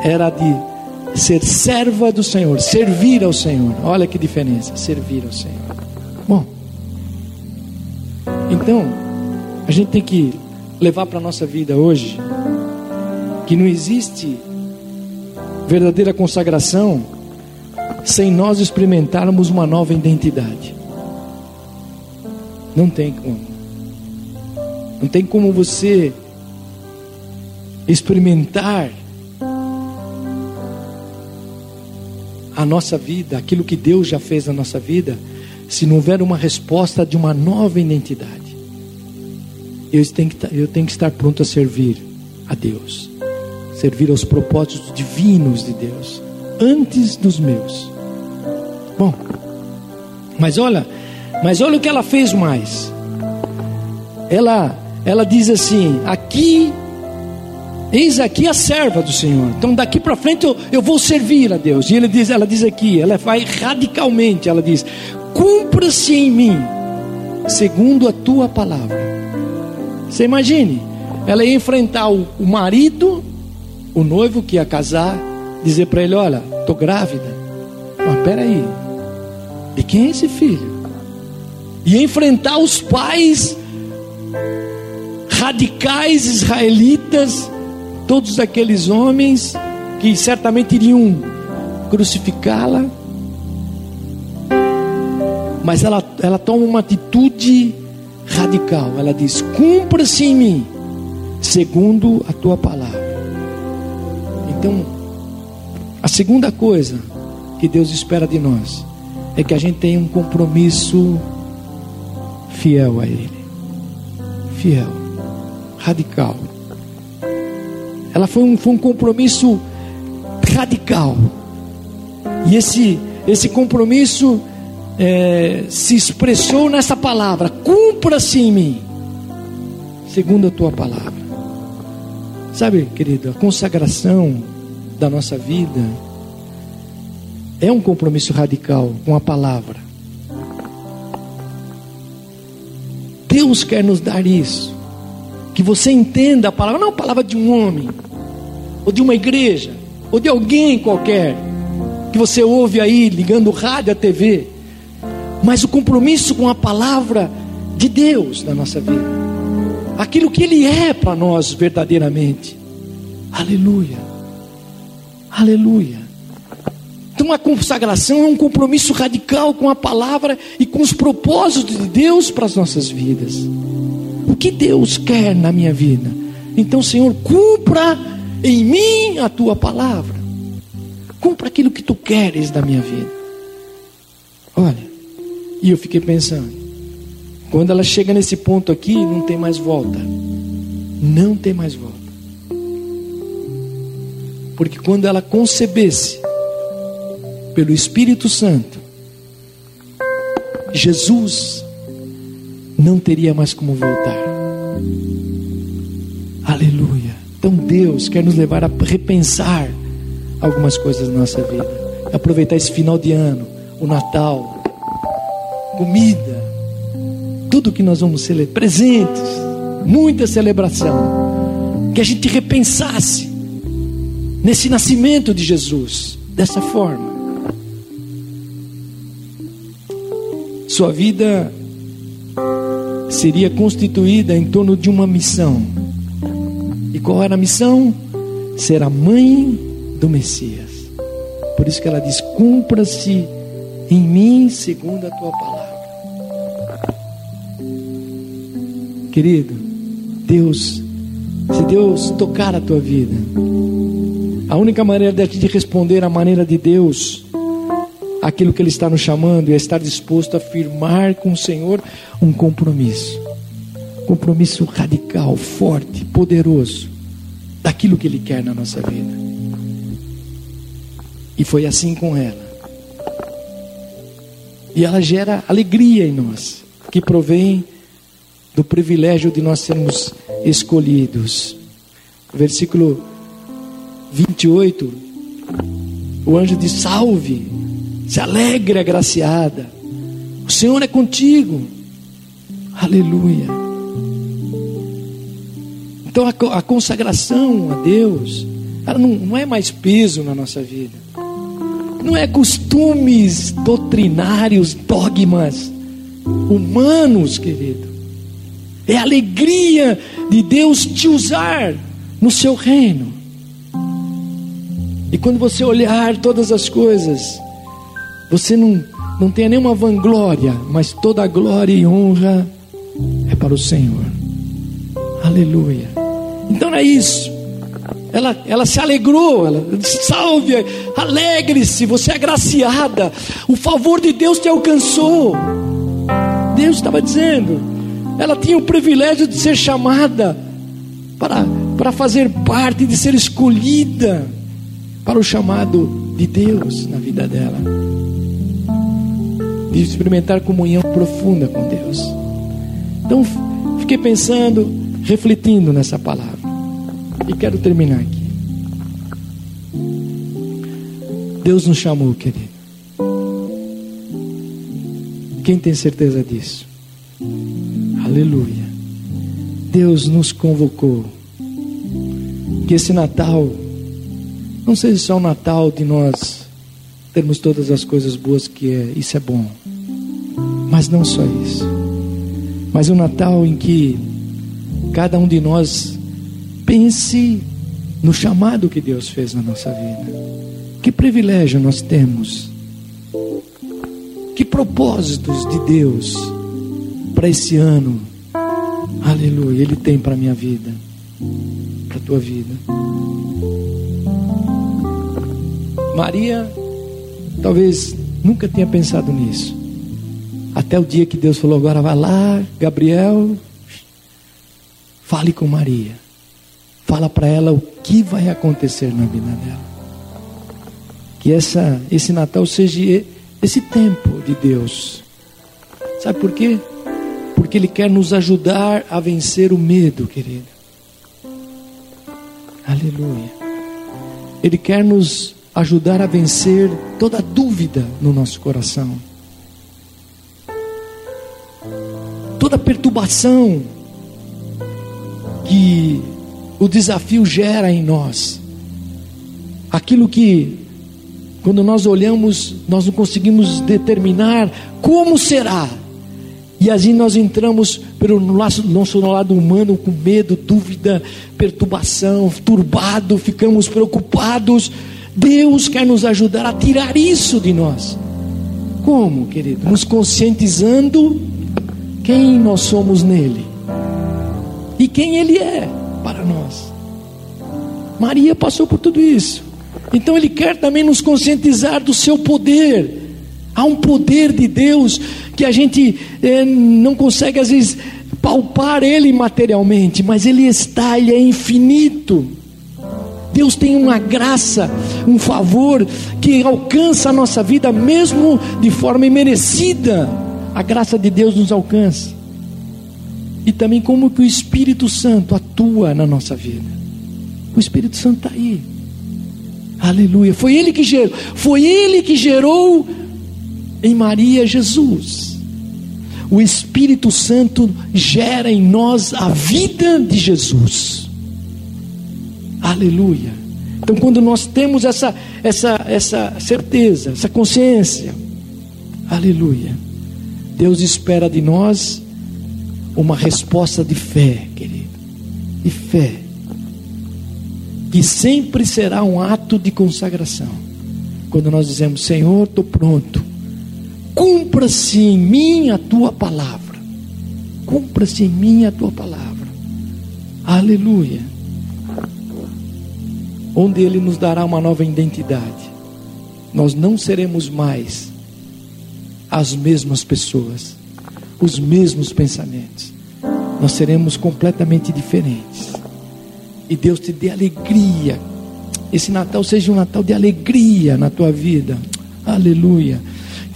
[SPEAKER 1] era de ser serva do Senhor, servir ao Senhor. Olha que diferença, servir ao Senhor. Bom, então, a gente tem que levar para a nossa vida hoje que não existe verdadeira consagração sem nós experimentarmos uma nova identidade. Não tem como. Não tem como você experimentar a nossa vida, aquilo que Deus já fez na nossa vida, se não houver uma resposta de uma nova identidade. Eu tenho que, eu tenho que estar pronto a servir a Deus, servir aos propósitos divinos de Deus, antes dos meus. Bom, mas olha, mas olha o que ela fez mais. Ela, ela diz assim: aqui, eis aqui a serva do Senhor. Então daqui para frente eu, eu vou servir a Deus. E ele diz, ela diz aqui, ela vai radicalmente. Ela diz: cumpra-se em mim, segundo a tua palavra. Você imagine, ela ia enfrentar o, o marido, o noivo que ia casar, dizer para ele: olha, estou grávida. Mas peraí, de quem é esse filho? E enfrentar os pais radicais israelitas, todos aqueles homens que certamente iriam crucificá-la. Mas ela, ela toma uma atitude radical. Ela diz: Cumpra-se em mim, segundo a tua palavra. Então, a segunda coisa que Deus espera de nós é que a gente tenha um compromisso fiel a Ele. Fiel, radical. Ela foi um, foi um compromisso radical. E esse, esse compromisso é, se expressou nessa palavra: cumpra-se em mim, segundo a tua palavra. Sabe, querido, a consagração da nossa vida é um compromisso radical com a palavra. Deus quer nos dar isso. Que você entenda a palavra, não a palavra de um homem, ou de uma igreja, ou de alguém qualquer, que você ouve aí ligando rádio, a TV, mas o compromisso com a palavra de Deus na nossa vida, aquilo que Ele é para nós verdadeiramente. Aleluia, aleluia. Então a consagração é um compromisso radical com a palavra e com os propósitos de Deus para as nossas vidas. O que Deus quer na minha vida? Então, Senhor, cumpra em mim a tua palavra. Cumpra aquilo que tu queres da minha vida. Olha, e eu fiquei pensando, quando ela chega nesse ponto aqui, não tem mais volta. Não tem mais volta. Porque quando ela concebesse, pelo Espírito Santo, Jesus não teria mais como voltar. Aleluia. Então Deus quer nos levar a repensar algumas coisas na nossa vida. Aproveitar esse final de ano, o Natal, comida, tudo que nós vamos celebrar, presentes, muita celebração. Que a gente repensasse nesse nascimento de Jesus dessa forma. Sua vida seria constituída em torno de uma missão. E qual era a missão? Ser a mãe do Messias. Por isso que ela diz: cumpra-se em mim segundo a tua palavra. Querido, Deus, se Deus tocar a tua vida, a única maneira de responder à maneira de Deus, aquilo que Ele está nos chamando, é estar disposto a firmar com o Senhor um compromisso. Compromisso radical, forte, poderoso, daquilo que Ele quer na nossa vida. E foi assim com ela. E ela gera alegria em nós, que provém do privilégio de nós sermos escolhidos. Versículo 28, o anjo diz: Salve, se alegre, agraciada, o Senhor é contigo. Aleluia. Então a, consagração a Deus, ela não, não é mais peso na nossa vida, não é costumes doutrinários, dogmas humanos, querido. É a alegria de Deus te usar no seu reino. E quando você olhar todas as coisas, você não, não tem nenhuma vanglória, mas toda a glória e honra é para o Senhor. Aleluia. Então é isso. Ela, ela se alegrou, ela salve, alegre-se, você é agraciada, o favor de Deus te alcançou. Deus estava dizendo, ela tinha o privilégio de ser chamada para, para fazer parte, de ser escolhida para o chamado de Deus na vida dela, de experimentar comunhão profunda com Deus. Então, fiquei pensando, refletindo nessa palavra, e quero terminar aqui. Deus nos chamou, querido. Quem tem certeza disso? Aleluia. Deus nos convocou. Que esse Natal não seja só o Natal de nós termos todas as coisas boas que é, isso é bom. Mas não só isso. Mas um Natal em que cada um de nós pense no chamado que Deus fez na nossa vida. Que privilégio nós temos. Que propósitos de Deus para esse ano. Aleluia, Ele tem para a minha vida, para a tua vida. Maria talvez nunca tenha pensado nisso. Até o dia que Deus falou: agora vai lá, Gabriel, fale com Maria. Fala para ela o que vai acontecer na vida dela. Que essa, esse Natal seja esse tempo de Deus. Sabe por quê? Porque Ele quer nos ajudar a vencer o medo, querido. Aleluia. Ele quer nos ajudar a vencer toda dúvida no nosso coração, toda perturbação que o desafio gera em nós, aquilo que, quando nós olhamos, nós não conseguimos determinar como será. E assim nós entramos pelo nosso, lado humano com medo, dúvida, perturbação, turbado, ficamos preocupados Deus quer nos ajudar a tirar isso de nós. Como, querido? Nos conscientizando quem nós somos nele e quem ele é para nós. Maria passou por tudo isso. Então ele quer também nos conscientizar do seu poder. Há um poder de Deus que a gente eh, não consegue às vezes palpar ele materialmente, mas ele está, ele é infinito. Deus tem uma graça, um favor que alcança a nossa vida, mesmo de forma imerecida. A graça de Deus nos alcança. E também como que o Espírito Santo atua na nossa vida. O Espírito Santo está aí. Aleluia. Foi ele que gerou, foi ele que gerou em Maria Jesus. O Espírito Santo gera em nós a vida de Jesus. Aleluia. Então, quando nós temos essa, essa, essa certeza, essa consciência, aleluia, Deus espera de nós uma resposta de fé, querido, de fé, que sempre será um ato de consagração. Quando nós dizemos, Senhor, estou pronto, cumpra-se em mim a tua palavra, cumpra-se em mim a tua palavra. Aleluia. Onde Ele nos dará uma nova identidade. Nós não seremos mais as mesmas pessoas, os mesmos pensamentos. Nós seremos completamente diferentes. E Deus te dê alegria. Esse Natal seja um Natal de alegria na tua vida. Aleluia.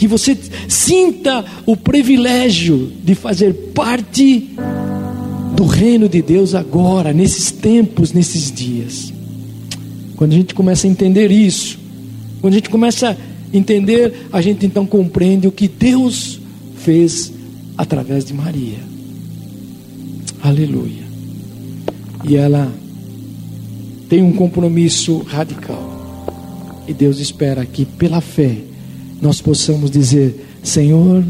[SPEAKER 1] Que você sinta o privilégio de fazer parte do reino de Deus agora, nesses tempos, nesses dias. Quando a gente começa a entender isso, quando a gente começa a entender, a gente então compreende o que Deus fez através de Maria. Aleluia. E ela tem um compromisso radical. E Deus espera que pela fé nós possamos dizer: Senhor,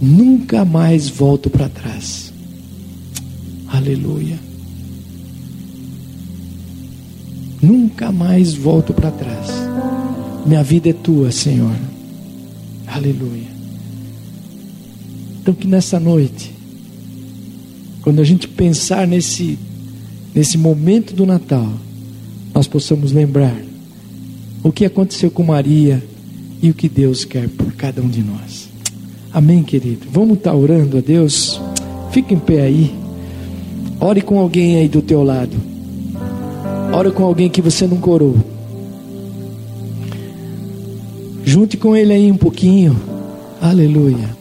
[SPEAKER 1] nunca mais volto para trás. Aleluia. Nunca mais volto para trás. Minha vida é tua, Senhor. Aleluia. Então que nessa noite, quando a gente pensar nesse nesse momento do Natal, nós possamos lembrar o que aconteceu com Maria e o que Deus quer por cada um de nós. Amém, querido. Vamos estar orando a Deus. Fique em pé aí. Ore com alguém aí do teu lado. Ore com alguém que você não corou. Junte com ele aí um pouquinho. Aleluia.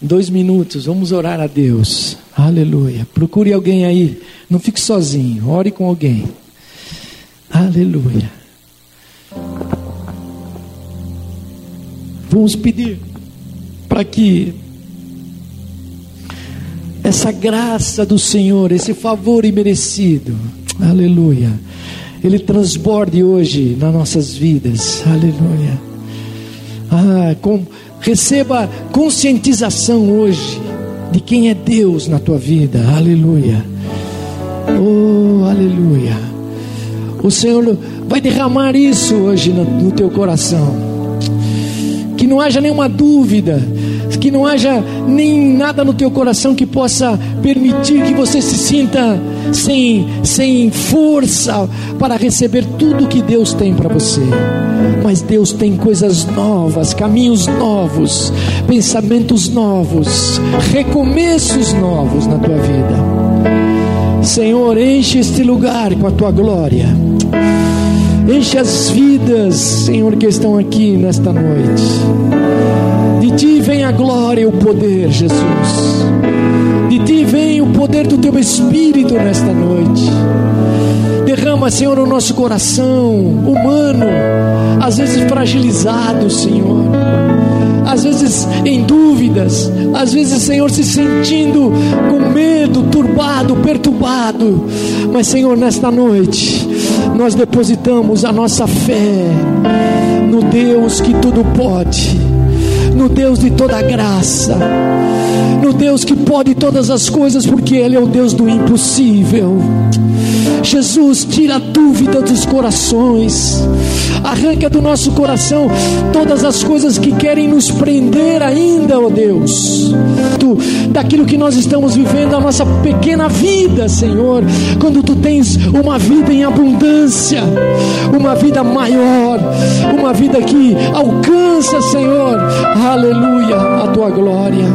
[SPEAKER 1] Dois minutos, vamos orar a Deus. Aleluia. Procure alguém aí. Não fique sozinho. Ore com alguém. Aleluia. Vamos pedir para que essa graça do Senhor, esse favor imerecido, aleluia, ele transborde hoje nas nossas vidas, aleluia. Ah, com, receba conscientização hoje de quem é Deus na tua vida, aleluia. Oh, aleluia. O Senhor vai derramar isso hoje no, no teu coração que não haja nenhuma dúvida, que não haja nem nada no teu coração que possa permitir que você se sinta sem, sem força para receber tudo que Deus tem para você. Mas Deus tem coisas novas, caminhos novos, pensamentos novos, recomeços novos na tua vida. Senhor, enche este lugar com a tua glória. Enche as vidas, Senhor, que estão aqui nesta noite. De ti vem a glória e o poder, Jesus. De ti vem o poder do teu Espírito nesta noite. Derrama, Senhor, o nosso coração humano, às vezes fragilizado, Senhor. Às vezes em dúvidas, às vezes, Senhor, se sentindo com medo, turbado, perturbado. Mas, Senhor, nesta noite, nós depositamos a nossa fé no Deus que tudo pode, no Deus de toda graça, no Deus que pode todas as coisas, porque Ele é o Deus do impossível. Jesus, tira a dúvida dos corações, arranca do nosso coração todas as coisas que querem nos prender ainda, ó oh Deus, tu, daquilo que nós estamos vivendo, a nossa pequena vida, Senhor, quando tu tens uma vida em abundância, uma vida maior, uma vida que alcança, Senhor, aleluia, a tua glória.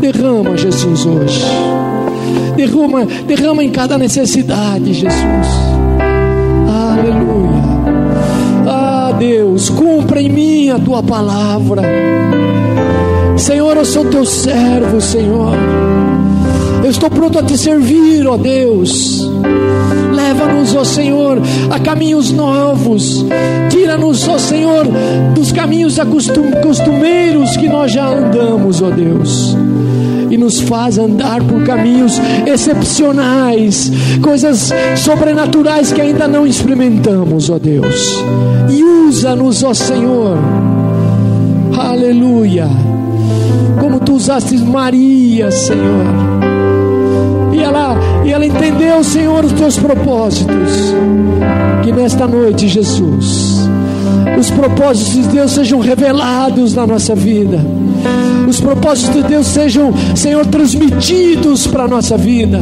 [SPEAKER 1] Derrama, Jesus, hoje derrama, derrama em cada necessidade, Jesus. Aleluia. Ah, Deus, cumpra em mim a tua palavra. Senhor, eu sou teu servo, Senhor. Eu estou pronto a te servir, ó Deus. Leva-nos, ó Senhor, a caminhos novos. Tira-nos, ó Senhor, dos caminhos costumeiros que nós já andamos, ó Deus e nos faz andar por caminhos excepcionais, coisas sobrenaturais que ainda não experimentamos, ó Deus. E usa-nos, ó Senhor. Aleluia. Como tu usaste Maria, Senhor. E ela, e ela entendeu, Senhor, os teus propósitos. Que nesta noite, Jesus, os propósitos de Deus sejam revelados na nossa vida os propósitos de Deus sejam, Senhor, transmitidos para a nossa vida,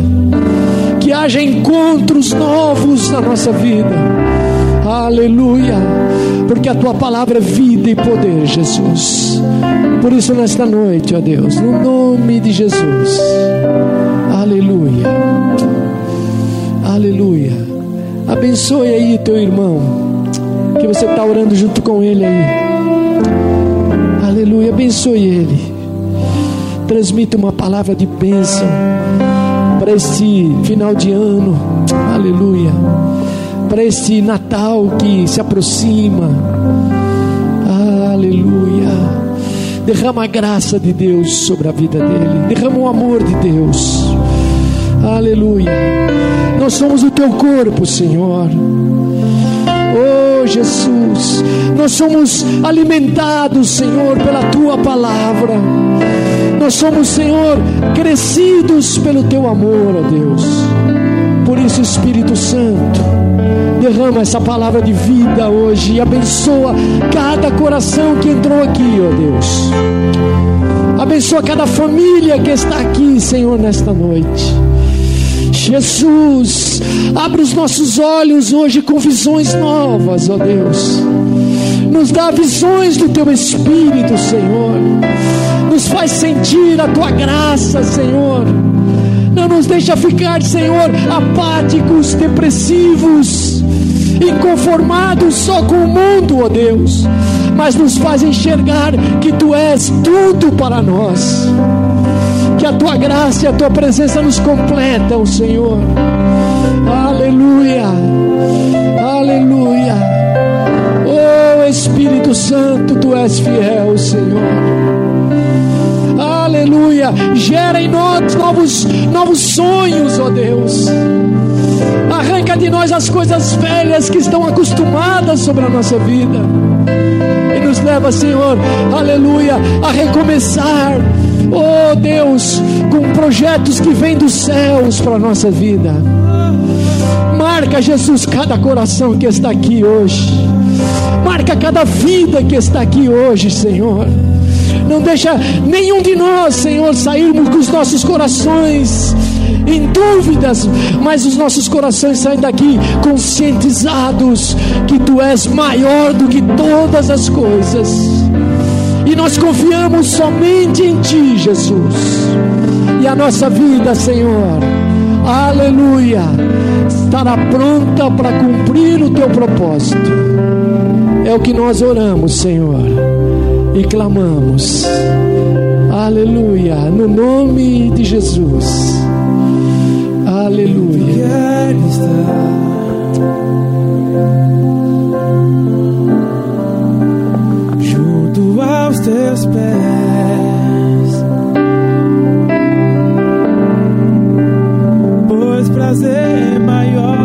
[SPEAKER 1] que haja encontros novos na nossa vida. Aleluia, porque a tua palavra é vida e poder, Jesus. Por isso, nesta noite, ó Deus, no nome de Jesus, aleluia, aleluia. Abençoe aí teu irmão, que você está orando junto com ele aí. Aleluia, abençoe ele. Transmita uma palavra de bênção para este final de ano. Aleluia. Para este Natal que se aproxima. Aleluia. Derrama a graça de Deus sobre a vida dele. Derrama o amor de Deus. Aleluia. Nós somos o teu corpo, Senhor. Jesus, nós somos alimentados, Senhor, pela tua palavra. Nós somos, Senhor, crescidos pelo teu amor, ó Deus. Por isso, Espírito Santo, derrama essa palavra de vida hoje e abençoa cada coração que entrou aqui, ó Deus. Abençoa cada família que está aqui, Senhor, nesta noite. Jesus, abre os nossos olhos hoje com visões novas, ó Deus. Nos dá visões do teu Espírito, Senhor nos faz sentir a tua graça, Senhor. Não nos deixa ficar, Senhor, apáticos, depressivos, inconformados só com o mundo, ó Deus, mas nos faz enxergar que tu és tudo para nós. Que a tua graça e a tua presença nos completam, Senhor. Aleluia. Aleluia. Oh Espírito Santo, tu és fiel, Senhor aleluia. Gera em nós novos, novos sonhos, ó Deus. Arranca de nós as coisas velhas que estão acostumadas sobre a nossa vida. E nos leva, Senhor, aleluia, a recomeçar, oh Deus, com projetos que vêm dos céus para a nossa vida. Marca, Jesus, cada coração que está aqui hoje. Marca cada vida que está aqui hoje, Senhor. Não deixa nenhum de nós, Senhor, sairmos com os nossos corações em dúvidas, mas os nossos corações saem daqui conscientizados que Tu és maior do que todas as coisas. E nós confiamos somente em Ti, Jesus. E a nossa vida, Senhor, aleluia, estará pronta para cumprir o Teu propósito. É o que nós oramos, Senhor e clamamos, aleluia, no nome de Jesus, aleluia.
[SPEAKER 2] Aos teus pés, pois prazer maior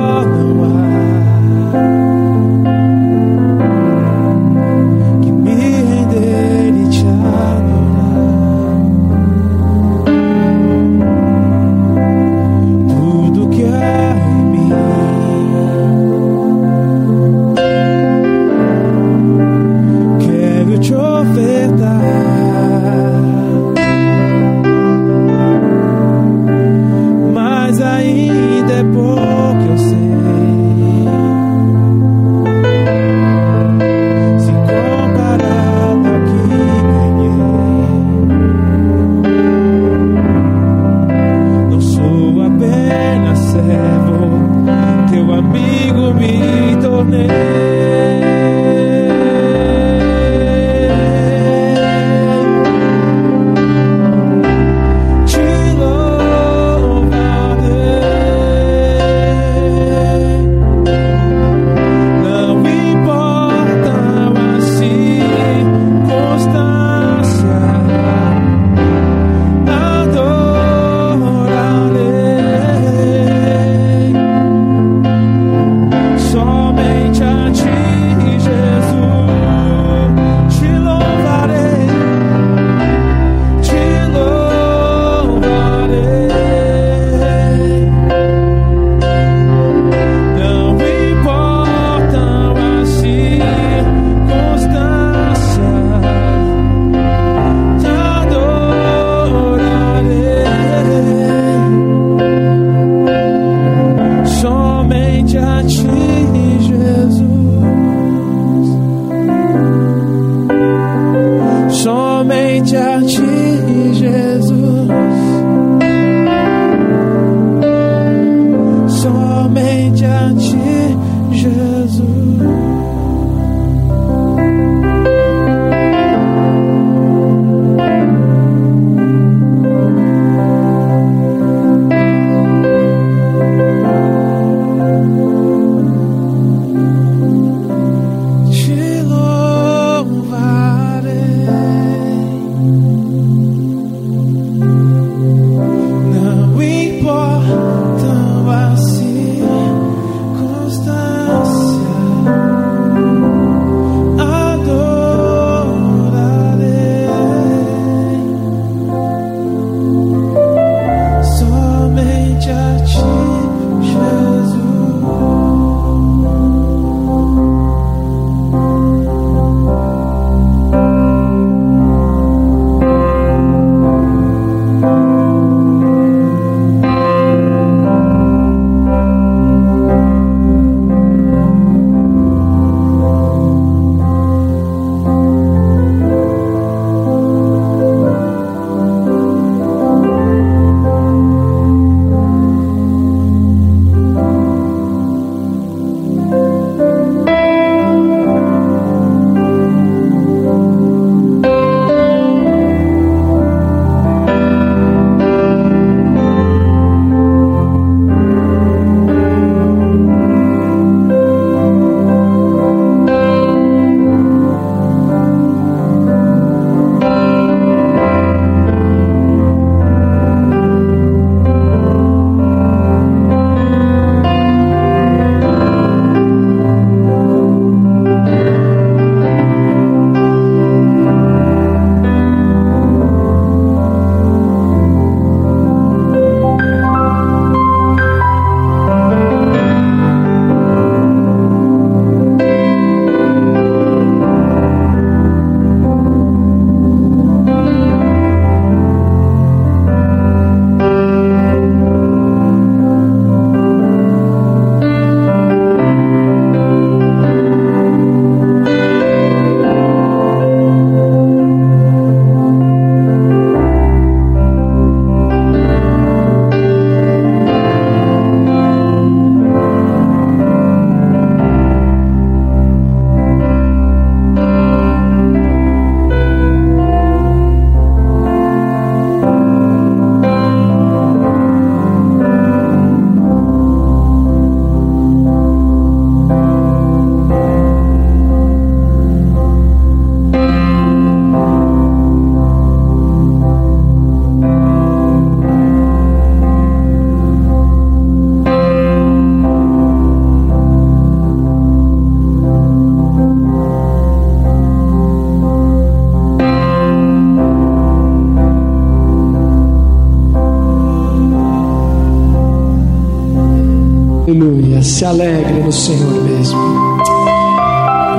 [SPEAKER 1] Aleluia. Se alegre no Senhor mesmo.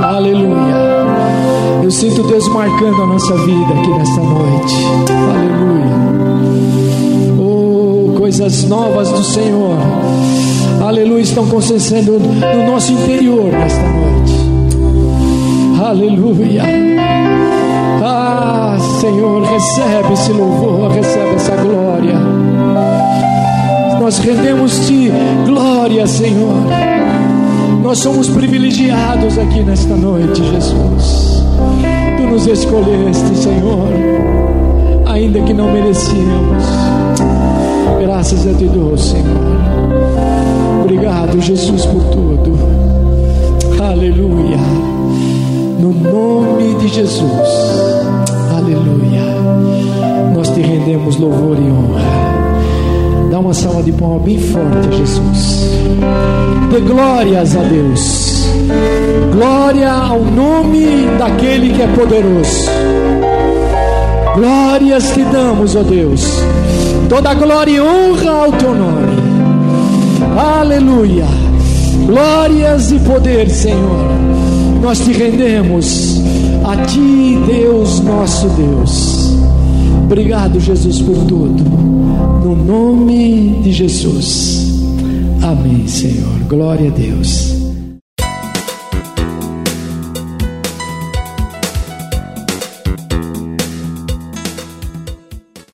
[SPEAKER 1] Aleluia. Eu sinto Deus marcando a nossa vida aqui nesta noite. Aleluia. Oh, coisas novas do Senhor. Aleluia. Estão acontecendo no nosso interior nesta noite. Aleluia. Ah, Senhor, recebe esse louvor, recebe essa glória. Nós rendemos-te glória, Senhor. Nós somos privilegiados aqui nesta noite, Jesus. Tu nos escolheste, Senhor, ainda que não merecíamos. Graças a Te dou, Senhor. Obrigado, Jesus, por tudo. Aleluia. No nome de Jesus. Aleluia. Nós te rendemos louvor e honra. Dá uma salva de palmas bem forte a Jesus. Dê glórias a Deus. Glória ao nome daquele que é poderoso. Glórias te damos, ó Deus. Toda glória e honra ao teu nome. Aleluia. Glórias e poder, Senhor. Nós te rendemos a ti, Deus, nosso Deus. Obrigado, Jesus, por tudo. No nome de Jesus. Amém, Senhor. Glória a Deus.